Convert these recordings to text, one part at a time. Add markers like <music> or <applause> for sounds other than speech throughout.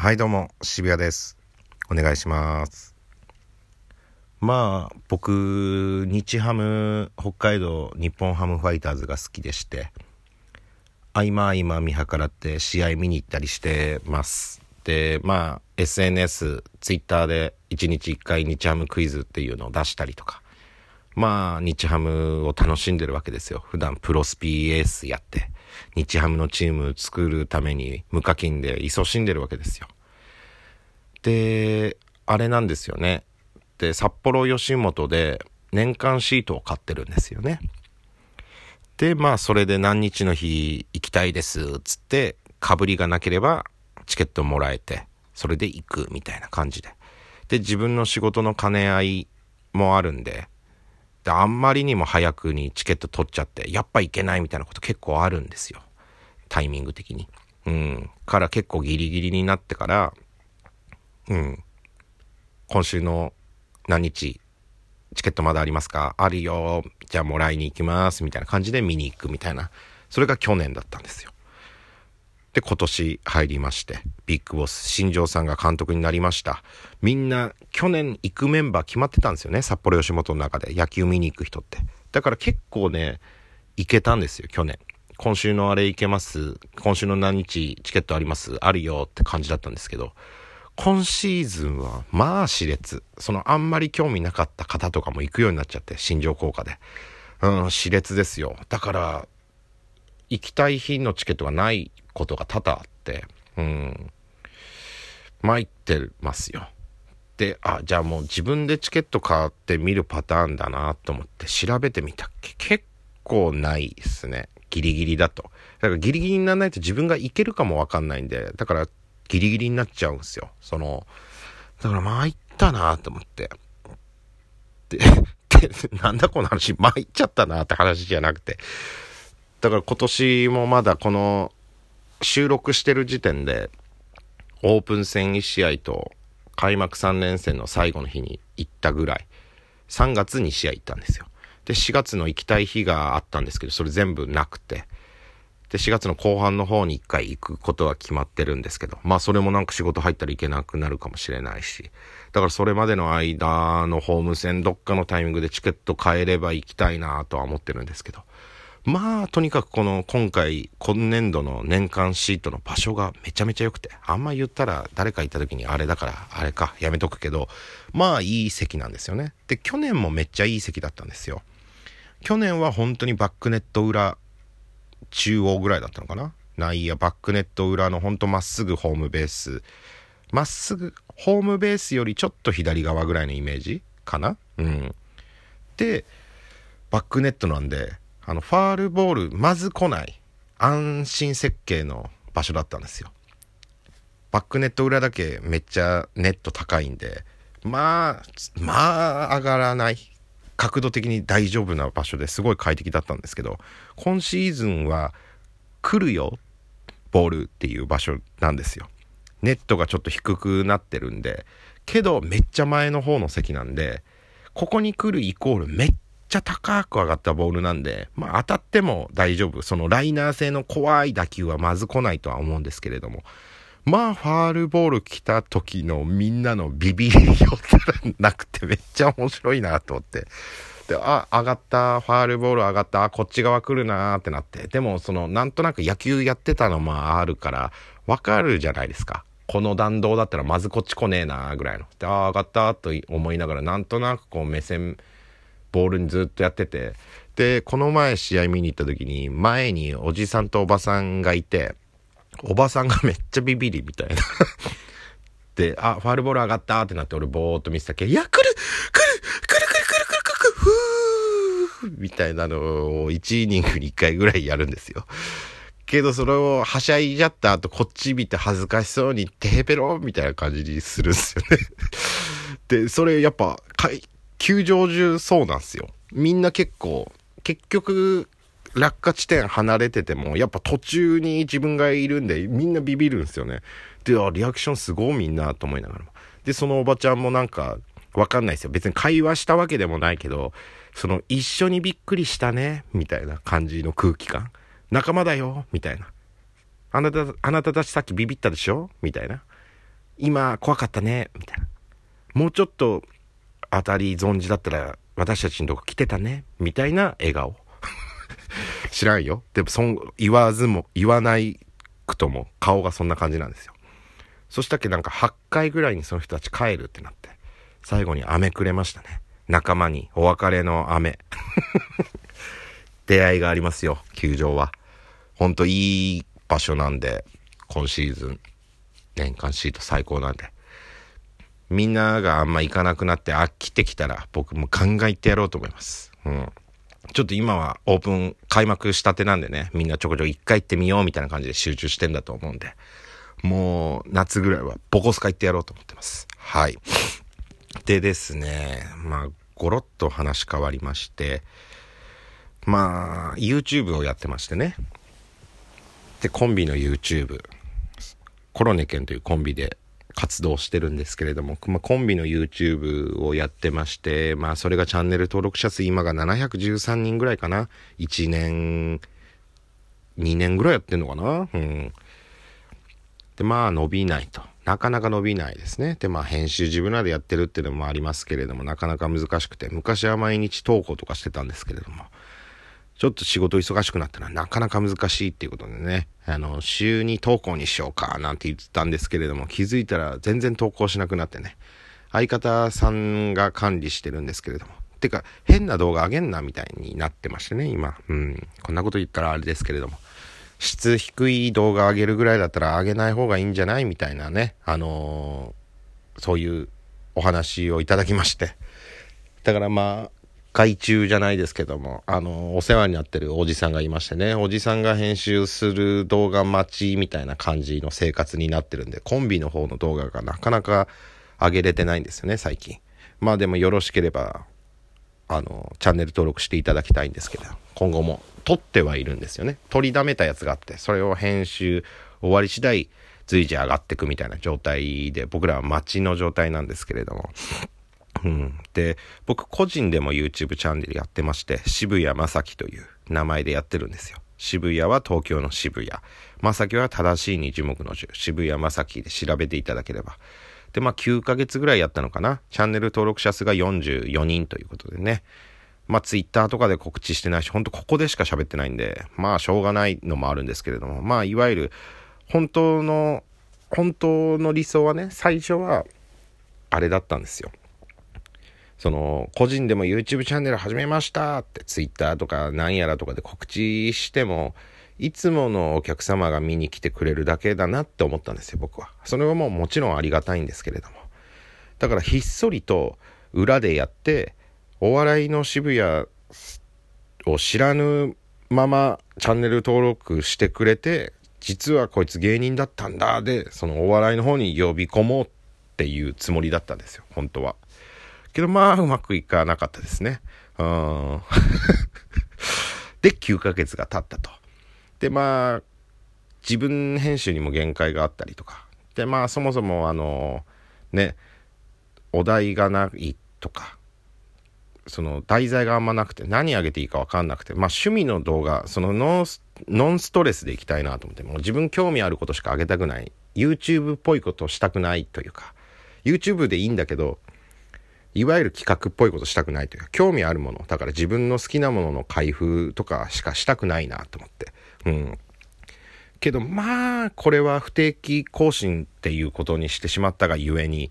はいどうも渋谷です。お願いします。まあ僕日ハム北海道日本ハムファイターズが好きでして合間合間見計らって試合見に行ったりしてます。でまあ SNS ツイッターで1日1回日ハムクイズっていうのを出したりとかまあ日ハムを楽しんでるわけですよ普段プロスピーエースやって日ハムのチーム作るために無課金で勤しんでるわけですよ。で、あれなんですよね。で、札幌吉本で年間シートを買ってるんですよね。で、まあそれで何日の日行きたいです、つって、かぶりがなければチケットもらえて、それで行くみたいな感じで。で、自分の仕事の兼ね合いもあるんで、で、あんまりにも早くにチケット取っちゃって、やっぱ行けないみたいなこと結構あるんですよ。タイミング的に。うん。から結構ギリギリになってから、うん。今週の何日、チケットまだありますか？あるよ。じゃあもらいに行きます。みたいな感じで見に行くみたいな。それが去年だったんですよ。で、今年入りまして、ビッグボス、新庄さんが監督になりました。みんな、去年行くメンバー決まってたんですよね。札幌吉本の中で野球見に行く人って。だから結構ね、行けたんですよ、去年。今週のあれ行けます？今週の何日チケットあります？あるよって感じだったんですけど、今シーズンは、まあ、熾烈。その、あんまり興味なかった方とかも行くようになっちゃって、新庄効果で。うん、熾烈ですよ。だから、行きたい日のチケットがないことが多々あって、うん、参ってますよ。で、あ、じゃあもう自分でチケット買って見るパターンだなと思って調べてみたっけ結構ないですね。ギリギリだと。だからギリギリにならないと自分が行けるかもわかんないんで、だからギリギリになっちゃうんですよ。その、だから参ったなと思って。で、で、なんだこの話、参っちゃったなって話じゃなくて。だから今年もまだこの収録してる時点で、オープン戦1試合と開幕3連戦の最後の日に行ったぐらい、3月に試合行ったんですよ。で、4月の行きたい日があったんですけど、それ全部なくて、で、4月の後半の方に1回行くことは決まってるんですけど、まあそれもなんか仕事入ったらいけなくなるかもしれないし、だからそれまでの間のホーム戦どっかのタイミングでチケット買えれば行きたいなとは思ってるんですけど、まあ、とにかくこの今回、今年度の年間シートの場所がめちゃめちゃ良くて、あんま言ったら誰か行った時にあれだから、あれか、やめとくけど、まあいい席なんですよね。で、去年もめっちゃいい席だったんですよ。去年は本当にバックネット裏、中央ぐらいだったのかな？内野、バックネット裏のほんとまっすぐホームベース。まっすぐ、ホームベースよりちょっと左側ぐらいのイメージかな？うん。で、バックネットなんで、あの、ファールボール、まず来ない、安心設計の場所だったんですよ。バックネット裏だけめっちゃネット高いんで、まあ、まあ上がらない。角度的に大丈夫な場所ですごい快適だったんですけど、今シーズンは来るよ、ボールっていう場所なんですよ。ネットがちょっと低くなってるんで、けどめっちゃ前の方の席なんで、ここに来るイコールめっちゃ高く上がったボールなんで、まあ当たっても大丈夫。そのライナー性の怖い打球はまず来ないとは思うんですけれども、まあファールボール来た時のみんなのビビりよったらなくてめっちゃ面白いなと思って。で、あ、上がった、ファールボール上がった、こっち側来るなーってなって。でも、その、なんとなく野球やってたのもあるから、わかるじゃないですか。この弾道だったらまずこっち来ねえなーぐらいの。で、あ、上がったと思いながら、なんとなくこう目線、ボールにずっとやってて、で、この前試合見に行った時に、前におじさんとおばさんがいて、おばさんがめっちゃビビりみたいな <laughs> で、あ、ファールボール上がったってなって俺ぼーっと見てたけど、いや、来る来る来る来る来る来る来るふーみたいなのを1イニングに1回ぐらいやるんですよ。けどそれをはしゃいじゃった後こっち見て恥ずかしそうにテーペロみたいな感じにするんですよねで、それやっぱ、球場中そうなんですよ。みんな結構、結局、落下地点離れてても、やっぱ途中に自分がいるんで、みんなビビるんですよね。で、あ、リアクションすごいみんなと思いながらも。で、そのおばちゃんもなんか、わかんないですよ。別に会話したわけでもないけど、その一緒にびっくりしたね、みたいな感じの空気感。仲間だよ、みたいな。あなた、あなたたちさっきビビったでしょ？みたいな。今怖かったね、みたいな。もうちょっと当たり存じだったら私たちのとこ来てたね、みたいな笑顔。<laughs> 知らんよ。でも、そん、言わずも、言わないくとも、顔がそんな感じなんですよ。そしたっけなんか8回ぐらいにその人たち帰るってなって、最後に飴くれましたね。仲間にお別れの飴。<laughs> 出会いがありますよ、球場は。ほんといい場所なんで、今シーズン、年間シート最高なんで。みんながあんま行かなくなって飽きてきたら、僕も考えてやろうと思います。うん。ちょっと今はオープン開幕したてなんでね、みんなちょこちょこ一回行ってみようみたいな感じで集中してんだと思うんで、もう夏ぐらいはボコスカ行ってやろうと思ってます。はい。でですね、まあ、ゴロッと話変わりまして、まあ、YouTube をやってましてね。で、コンビの YouTube、コロネケンというコンビで活動してるんですけれども、まあ、コンビの YouTube をやってまして、まあ、それがチャンネル登録者数今が713人ぐらいかな。1年、2年ぐらいやってんのかな？うん。で、まあ、伸びないと。なかなか伸びないですね。で、まあ、編集自分らでやってるっていうのもありますけれども、なかなか難しくて、昔は毎日投稿とかしてたんですけれども、ちょっと仕事忙しくなったらなかなか難しいっていうことでね、あの、週に投稿にしようかなんて言ってたんですけれども、気づいたら全然投稿しなくなってね、相方さんが管理してるんですけれども、てか、変な動画あげんなみたいになってましてね、今。うん。こんなこと言ったらあれですけれども。質低い動画上げるぐらいだったら上げない方がいいんじゃないみたいなね、あのー、そういうお話をいただきまして。だからまあ、外注じゃないですけども、あの、お世話になってるおじさんがいましてね、おじさんが編集する動画待ちみたいな感じの生活になってるんで、コンビの方の動画がなかなか上げれてないんですよね、最近。まあでもよろしければ、あの、チャンネル登録していただきたいんですけど、今後も撮ってはいるんですよね。撮りだめたやつがあって、それを編集終わり次第随時上がってくみたいな状態で、僕らは待ちの状態なんですけれども、うん。で、僕個人でも YouTube チャンネルやってまして、渋谷正樹という名前でやってるんですよ。渋谷は東京の渋谷。正樹は正しい二樹木の樹。渋谷正樹で調べていただければ。で、まあ9ヶ月ぐらいやったのかな。チャンネル登録者数が44人ということでね。まあ Twitter とかで告知してないし、ほんとここでしか喋ってないんで、まあしょうがないのもあるんですけれども、まあいわゆる本当の、本当の理想はね、最初はあれだったんですよ。その、個人でも YouTube チャンネル始めましたって Twitter とかなんやらとかで告知しても、いつものお客様が見に来てくれるだけだなって思ったんですよ、僕は。それはもうもちろんありがたいんですけれども。だからひっそりと裏でやって、お笑いの渋谷を知らぬままチャンネル登録してくれて、実はこいつ芸人だったんだで、そのお笑いの方に呼び込もうっていうつもりだったんですよ、本当は。けどまあうまくいかなかったですね。うん。<laughs> で、9ヶ月が経ったと。で、まあ、自分編集にも限界があったりとか。で、まあそもそもあの、ね、お題がないとか、その題材があんまなくて何あげていいか分かんなくて、まあ趣味の動画、そのノンストレスでいきたいなと思って、もう自分興味あることしかあげたくない。YouTube っぽいことしたくないというか、YouTube でいいんだけど、いわゆる企画っぽいことしたくないというか、興味あるもの、だから自分の好きなものの開封とかしかしたくないなと思って。うん。けど、まあ、これは不定期更新っていうことにしてしまったがゆえに、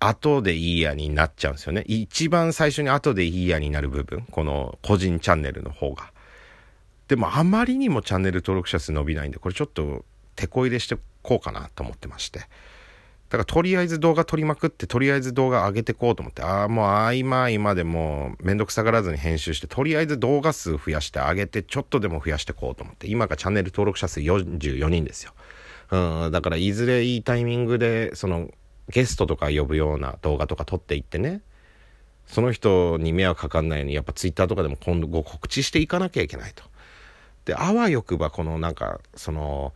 後でいいやになっちゃうんですよね。一番最初に後でいいやになる部分、この個人チャンネルの方が。でもあまりにもチャンネル登録者数伸びないんで、これちょっと手こ入れしてこうかなと思ってまして。だからとりあえず動画撮りまくって、とりあえず動画上げてこうと思って、ああ、もう合間合間でもうめんどくさがらずに編集して、とりあえず動画数増やして上げて、ちょっとでも増やしてこうと思って、今がチャンネル登録者数44人ですよ。うん、だからいずれいいタイミングで、その、ゲストとか呼ぶような動画とか撮っていってね、その人に迷惑かかんないように、やっぱツイッターとかでも今度ご告知していかなきゃいけないと。で、あわよくばこのなんか、その、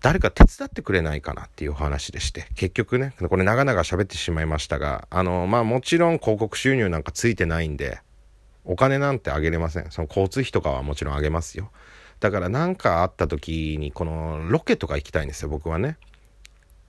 誰か手伝ってくれないかなっていうお話でして、結局ね、これ長々喋ってしまいましたが、あの、まあもちろん広告収入なんかついてないんで、お金なんてあげれません。その交通費とかはもちろんあげますよ。だから何かあった時に、このロケとか行きたいんですよ、僕はね。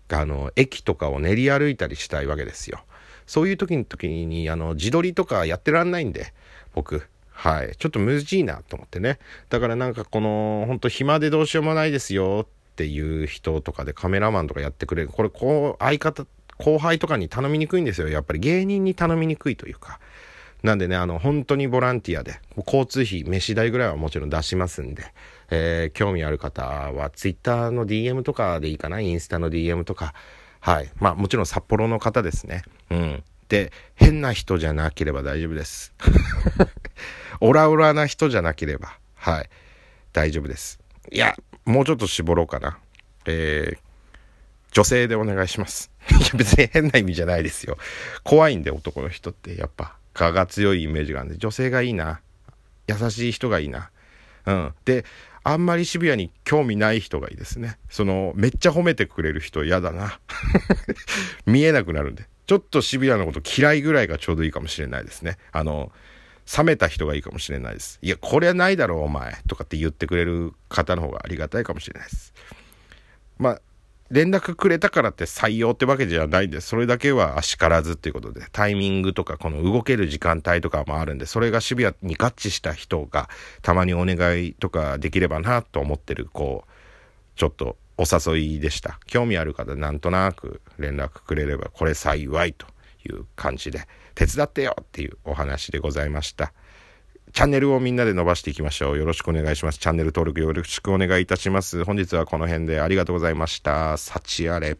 あの、駅とかを練り歩いたりしたいわけですよ。そういう時に時に、あの、自撮りとかやってらんないんで、僕。はい。ちょっと難しいなと思ってね。だからなんかこの、ほんと暇でどうしようもないですよっていう人とかでカメラマンとかやってくれる。これ、こう、相方、後輩とかに頼みにくいんですよ。やっぱり芸人に頼みにくいというか。なんでね、あの、本当にボランティアで、交通費、飯代ぐらいはもちろん出しますんで、えー、興味ある方は、ツイッターの DM とかでいいかな、インスタの DM とか、はい。まあ、もちろん札幌の方ですね。うん。で、変な人じゃなければ大丈夫です。<laughs> オラオラな人じゃなければ、はい。大丈夫です。いや、もうちょっと絞ろうかな。えー、女性でお願いします。<laughs> いや、別に変な意味じゃないですよ。怖いんで、男の人って、やっぱ。蚊が強いイメージがあるんで、女性がいいな。優しい人がいいな。うん。で、あんまり渋谷に興味ない人がいいですね。その、めっちゃ褒めてくれる人嫌だな。<laughs> 見えなくなるんで。ちょっと渋谷のこと嫌いぐらいがちょうどいいかもしれないですね。あの、冷めた人がいいかもしれないです。いや、これはないだろう、お前。とかって言ってくれる方の方がありがたいかもしれないです。まあ、連絡くれたからって採用ってわけじゃないんで、それだけはあしからずっていうことで、タイミングとか、この動ける時間帯とかもあるんで、それが渋谷に合致した人が、たまにお願いとかできればなと思ってる、こう、ちょっとお誘いでした。興味ある方、なんとなく連絡くれれば、これ幸いという感じで、手伝ってよっていうお話でございました。チャンネルをみんなで伸ばしていきましょう。よろしくお願いします。チャンネル登録よろしくお願いいたします。本日はこの辺でありがとうございました。幸あれ。